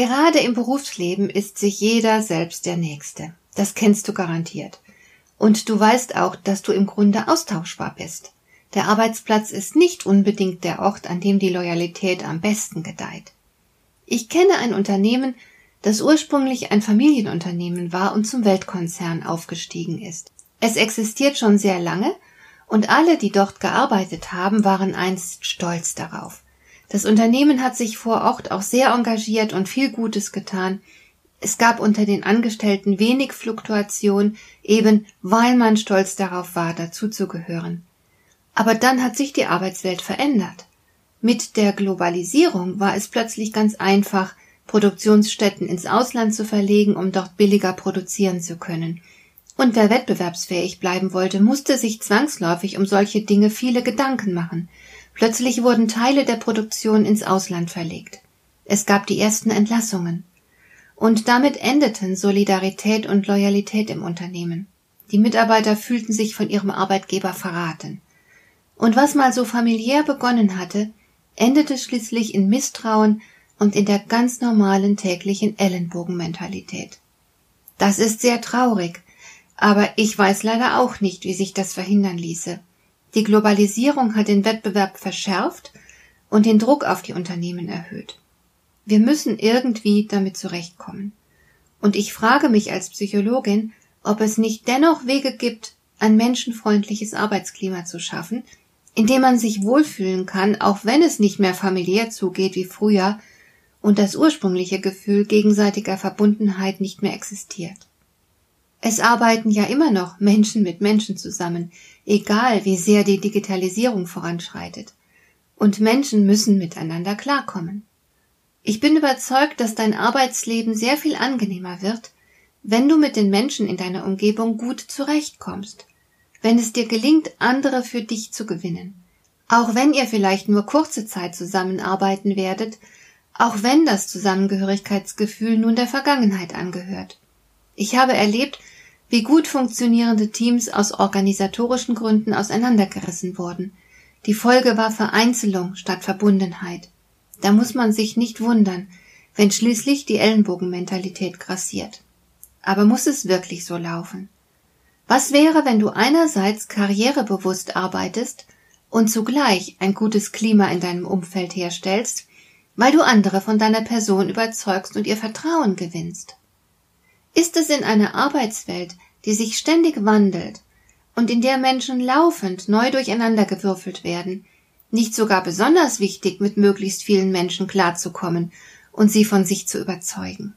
Gerade im Berufsleben ist sich jeder selbst der Nächste. Das kennst du garantiert. Und du weißt auch, dass du im Grunde austauschbar bist. Der Arbeitsplatz ist nicht unbedingt der Ort, an dem die Loyalität am besten gedeiht. Ich kenne ein Unternehmen, das ursprünglich ein Familienunternehmen war und zum Weltkonzern aufgestiegen ist. Es existiert schon sehr lange und alle, die dort gearbeitet haben, waren einst stolz darauf. Das Unternehmen hat sich vor Ort auch sehr engagiert und viel Gutes getan. Es gab unter den Angestellten wenig Fluktuation, eben weil man stolz darauf war, dazuzugehören. Aber dann hat sich die Arbeitswelt verändert. Mit der Globalisierung war es plötzlich ganz einfach, Produktionsstätten ins Ausland zu verlegen, um dort billiger produzieren zu können. Und wer wettbewerbsfähig bleiben wollte, musste sich zwangsläufig um solche Dinge viele Gedanken machen. Plötzlich wurden Teile der Produktion ins Ausland verlegt. Es gab die ersten Entlassungen. Und damit endeten Solidarität und Loyalität im Unternehmen. Die Mitarbeiter fühlten sich von ihrem Arbeitgeber verraten. Und was mal so familiär begonnen hatte, endete schließlich in Misstrauen und in der ganz normalen täglichen Ellenbogenmentalität. Das ist sehr traurig, aber ich weiß leider auch nicht, wie sich das verhindern ließe. Die Globalisierung hat den Wettbewerb verschärft und den Druck auf die Unternehmen erhöht. Wir müssen irgendwie damit zurechtkommen. Und ich frage mich als Psychologin, ob es nicht dennoch Wege gibt, ein menschenfreundliches Arbeitsklima zu schaffen, in dem man sich wohlfühlen kann, auch wenn es nicht mehr familiär zugeht wie früher und das ursprüngliche Gefühl gegenseitiger Verbundenheit nicht mehr existiert. Es arbeiten ja immer noch Menschen mit Menschen zusammen, egal wie sehr die Digitalisierung voranschreitet. Und Menschen müssen miteinander klarkommen. Ich bin überzeugt, dass dein Arbeitsleben sehr viel angenehmer wird, wenn du mit den Menschen in deiner Umgebung gut zurechtkommst, wenn es dir gelingt, andere für dich zu gewinnen. Auch wenn ihr vielleicht nur kurze Zeit zusammenarbeiten werdet, auch wenn das Zusammengehörigkeitsgefühl nun der Vergangenheit angehört. Ich habe erlebt, wie gut funktionierende Teams aus organisatorischen Gründen auseinandergerissen wurden. Die Folge war Vereinzelung statt Verbundenheit. Da muss man sich nicht wundern, wenn schließlich die Ellenbogenmentalität grassiert. Aber muss es wirklich so laufen? Was wäre, wenn du einerseits karrierebewusst arbeitest und zugleich ein gutes Klima in deinem Umfeld herstellst, weil du andere von deiner Person überzeugst und ihr Vertrauen gewinnst? Ist es in einer Arbeitswelt, die sich ständig wandelt und in der Menschen laufend neu durcheinandergewürfelt werden, nicht sogar besonders wichtig, mit möglichst vielen Menschen klarzukommen und sie von sich zu überzeugen?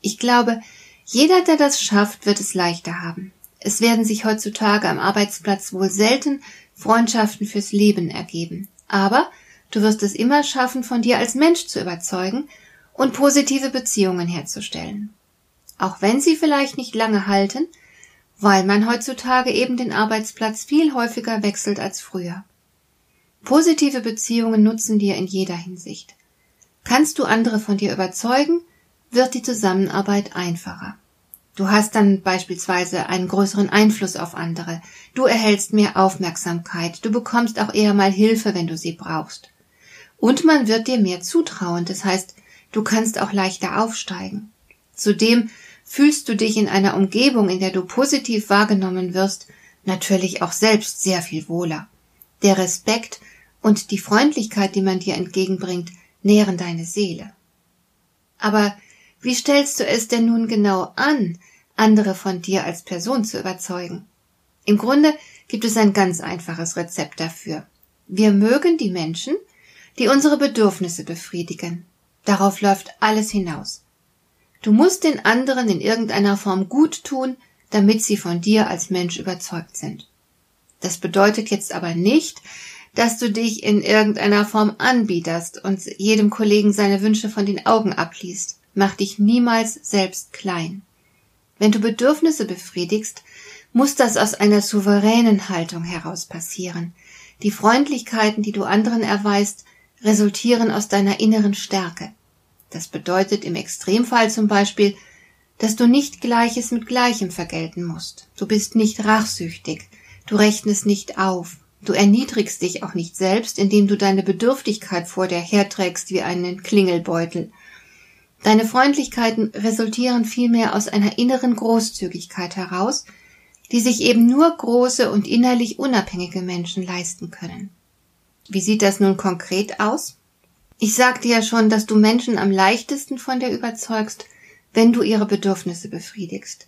Ich glaube, jeder, der das schafft, wird es leichter haben. Es werden sich heutzutage am Arbeitsplatz wohl selten Freundschaften fürs Leben ergeben. Aber du wirst es immer schaffen, von dir als Mensch zu überzeugen und positive Beziehungen herzustellen auch wenn sie vielleicht nicht lange halten, weil man heutzutage eben den Arbeitsplatz viel häufiger wechselt als früher. Positive Beziehungen nutzen dir in jeder Hinsicht. Kannst du andere von dir überzeugen, wird die Zusammenarbeit einfacher. Du hast dann beispielsweise einen größeren Einfluss auf andere, du erhältst mehr Aufmerksamkeit, du bekommst auch eher mal Hilfe, wenn du sie brauchst. Und man wird dir mehr zutrauen, das heißt, du kannst auch leichter aufsteigen. Zudem fühlst du dich in einer Umgebung, in der du positiv wahrgenommen wirst, natürlich auch selbst sehr viel wohler. Der Respekt und die Freundlichkeit, die man dir entgegenbringt, nähren deine Seele. Aber wie stellst du es denn nun genau an, andere von dir als Person zu überzeugen? Im Grunde gibt es ein ganz einfaches Rezept dafür. Wir mögen die Menschen, die unsere Bedürfnisse befriedigen. Darauf läuft alles hinaus. Du musst den anderen in irgendeiner Form gut tun, damit sie von dir als Mensch überzeugt sind. Das bedeutet jetzt aber nicht, dass du dich in irgendeiner Form anbiederst und jedem Kollegen seine Wünsche von den Augen abliest. Mach dich niemals selbst klein. Wenn du Bedürfnisse befriedigst, muss das aus einer souveränen Haltung heraus passieren. Die Freundlichkeiten, die du anderen erweist, resultieren aus deiner inneren Stärke. Das bedeutet im Extremfall zum Beispiel, dass du nicht Gleiches mit Gleichem vergelten musst. Du bist nicht rachsüchtig, du rechnest nicht auf, du erniedrigst dich auch nicht selbst, indem du deine Bedürftigkeit vor dir herträgst wie einen Klingelbeutel. Deine Freundlichkeiten resultieren vielmehr aus einer inneren Großzügigkeit heraus, die sich eben nur große und innerlich unabhängige Menschen leisten können. Wie sieht das nun konkret aus? Ich sagte ja schon, dass du Menschen am leichtesten von dir überzeugst, wenn du ihre Bedürfnisse befriedigst.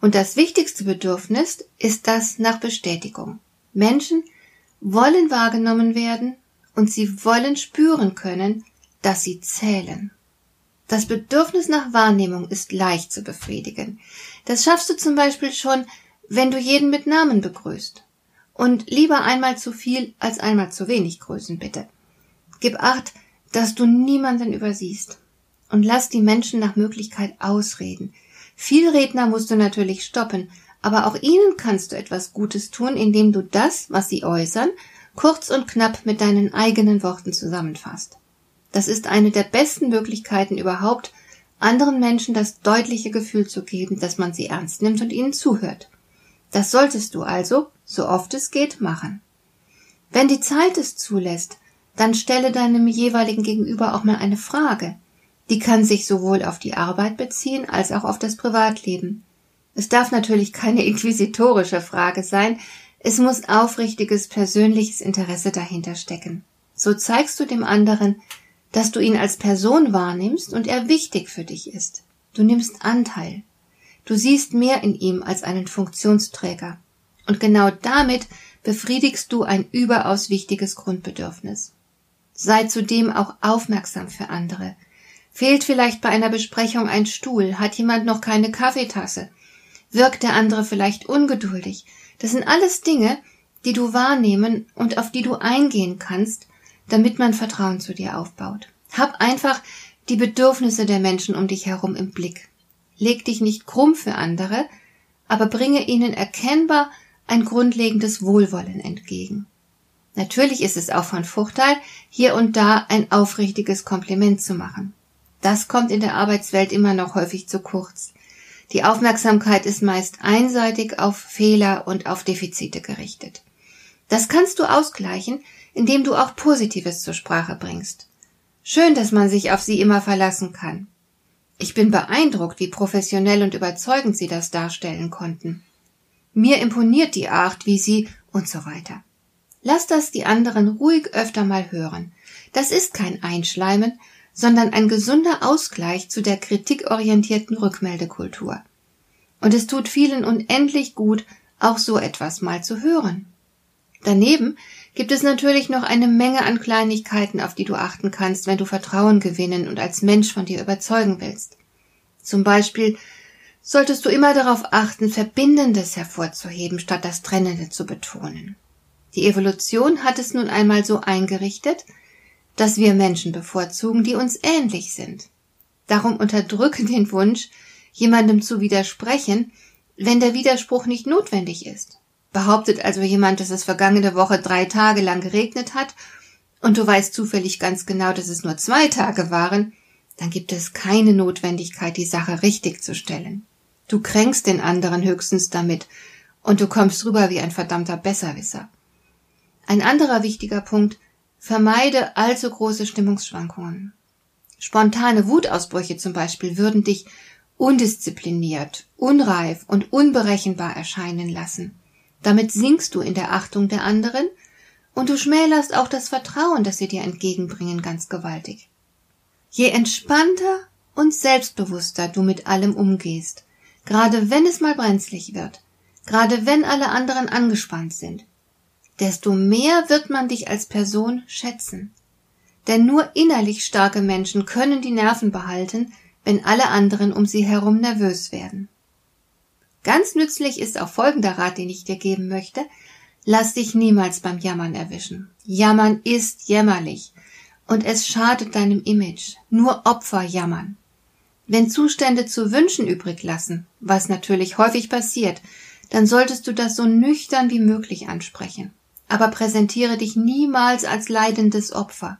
Und das wichtigste Bedürfnis ist das nach Bestätigung. Menschen wollen wahrgenommen werden und sie wollen spüren können, dass sie zählen. Das Bedürfnis nach Wahrnehmung ist leicht zu befriedigen. Das schaffst du zum Beispiel schon, wenn du jeden mit Namen begrüßt. Und lieber einmal zu viel als einmal zu wenig grüßen, bitte. Gib acht, dass du niemanden übersiehst und lass die Menschen nach Möglichkeit ausreden. Viel Redner musst du natürlich stoppen, aber auch ihnen kannst du etwas Gutes tun, indem du das, was sie äußern, kurz und knapp mit deinen eigenen Worten zusammenfasst. Das ist eine der besten Möglichkeiten überhaupt, anderen Menschen das deutliche Gefühl zu geben, dass man sie ernst nimmt und ihnen zuhört. Das solltest du also, so oft es geht, machen. Wenn die Zeit es zulässt, dann stelle deinem jeweiligen Gegenüber auch mal eine Frage. Die kann sich sowohl auf die Arbeit beziehen als auch auf das Privatleben. Es darf natürlich keine inquisitorische Frage sein, es muss aufrichtiges persönliches Interesse dahinter stecken. So zeigst du dem anderen, dass du ihn als Person wahrnimmst und er wichtig für dich ist. Du nimmst Anteil. Du siehst mehr in ihm als einen Funktionsträger. Und genau damit befriedigst du ein überaus wichtiges Grundbedürfnis. Sei zudem auch aufmerksam für andere. Fehlt vielleicht bei einer Besprechung ein Stuhl? Hat jemand noch keine Kaffeetasse? Wirkt der andere vielleicht ungeduldig? Das sind alles Dinge, die du wahrnehmen und auf die du eingehen kannst, damit man Vertrauen zu dir aufbaut. Hab einfach die Bedürfnisse der Menschen um dich herum im Blick. Leg dich nicht krumm für andere, aber bringe ihnen erkennbar ein grundlegendes Wohlwollen entgegen. Natürlich ist es auch von Vorteil, hier und da ein aufrichtiges Kompliment zu machen. Das kommt in der Arbeitswelt immer noch häufig zu kurz. Die Aufmerksamkeit ist meist einseitig auf Fehler und auf Defizite gerichtet. Das kannst du ausgleichen, indem du auch Positives zur Sprache bringst. Schön, dass man sich auf sie immer verlassen kann. Ich bin beeindruckt, wie professionell und überzeugend sie das darstellen konnten. Mir imponiert die Art, wie sie und so weiter. Lass das die anderen ruhig öfter mal hören. Das ist kein Einschleimen, sondern ein gesunder Ausgleich zu der kritikorientierten Rückmeldekultur. Und es tut vielen unendlich gut, auch so etwas mal zu hören. Daneben gibt es natürlich noch eine Menge an Kleinigkeiten, auf die du achten kannst, wenn du Vertrauen gewinnen und als Mensch von dir überzeugen willst. Zum Beispiel solltest du immer darauf achten, Verbindendes hervorzuheben, statt das Trennende zu betonen. Die Evolution hat es nun einmal so eingerichtet, dass wir Menschen bevorzugen, die uns ähnlich sind. Darum unterdrücke den Wunsch, jemandem zu widersprechen, wenn der Widerspruch nicht notwendig ist. Behauptet also jemand, dass es vergangene Woche drei Tage lang geregnet hat und du weißt zufällig ganz genau, dass es nur zwei Tage waren, dann gibt es keine Notwendigkeit, die Sache richtig zu stellen. Du kränkst den anderen höchstens damit und du kommst rüber wie ein verdammter Besserwisser. Ein anderer wichtiger Punkt, vermeide allzu große Stimmungsschwankungen. Spontane Wutausbrüche zum Beispiel würden dich undiszipliniert, unreif und unberechenbar erscheinen lassen. Damit sinkst du in der Achtung der anderen und du schmälerst auch das Vertrauen, das sie dir entgegenbringen, ganz gewaltig. Je entspannter und selbstbewusster du mit allem umgehst, gerade wenn es mal brenzlig wird, gerade wenn alle anderen angespannt sind, desto mehr wird man dich als Person schätzen. Denn nur innerlich starke Menschen können die Nerven behalten, wenn alle anderen um sie herum nervös werden. Ganz nützlich ist auch folgender Rat, den ich dir geben möchte. Lass dich niemals beim Jammern erwischen. Jammern ist jämmerlich und es schadet deinem Image. Nur Opfer jammern. Wenn Zustände zu wünschen übrig lassen, was natürlich häufig passiert, dann solltest du das so nüchtern wie möglich ansprechen. Aber präsentiere dich niemals als leidendes Opfer.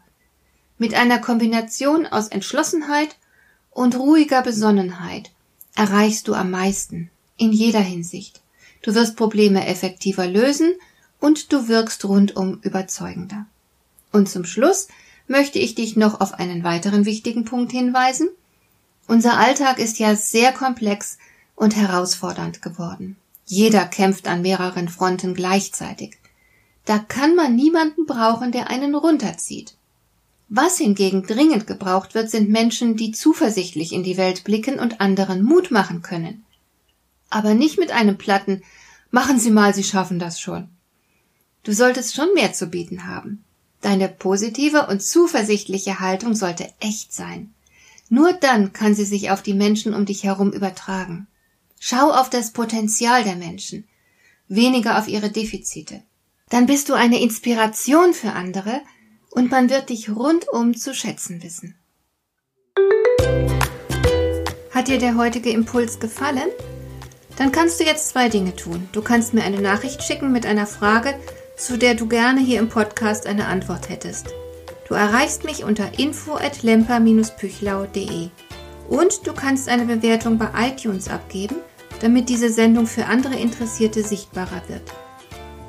Mit einer Kombination aus Entschlossenheit und ruhiger Besonnenheit erreichst du am meisten, in jeder Hinsicht. Du wirst Probleme effektiver lösen und du wirkst rundum überzeugender. Und zum Schluss möchte ich dich noch auf einen weiteren wichtigen Punkt hinweisen. Unser Alltag ist ja sehr komplex und herausfordernd geworden. Jeder kämpft an mehreren Fronten gleichzeitig. Da kann man niemanden brauchen, der einen runterzieht. Was hingegen dringend gebraucht wird, sind Menschen, die zuversichtlich in die Welt blicken und anderen Mut machen können. Aber nicht mit einem platten Machen Sie mal, Sie schaffen das schon. Du solltest schon mehr zu bieten haben. Deine positive und zuversichtliche Haltung sollte echt sein. Nur dann kann sie sich auf die Menschen um dich herum übertragen. Schau auf das Potenzial der Menschen, weniger auf ihre Defizite. Dann bist du eine Inspiration für andere und man wird dich rundum zu schätzen wissen. Hat dir der heutige Impuls gefallen? Dann kannst du jetzt zwei Dinge tun. Du kannst mir eine Nachricht schicken mit einer Frage, zu der du gerne hier im Podcast eine Antwort hättest. Du erreichst mich unter info at lemper-püchlau.de und du kannst eine Bewertung bei iTunes abgeben, damit diese Sendung für andere Interessierte sichtbarer wird.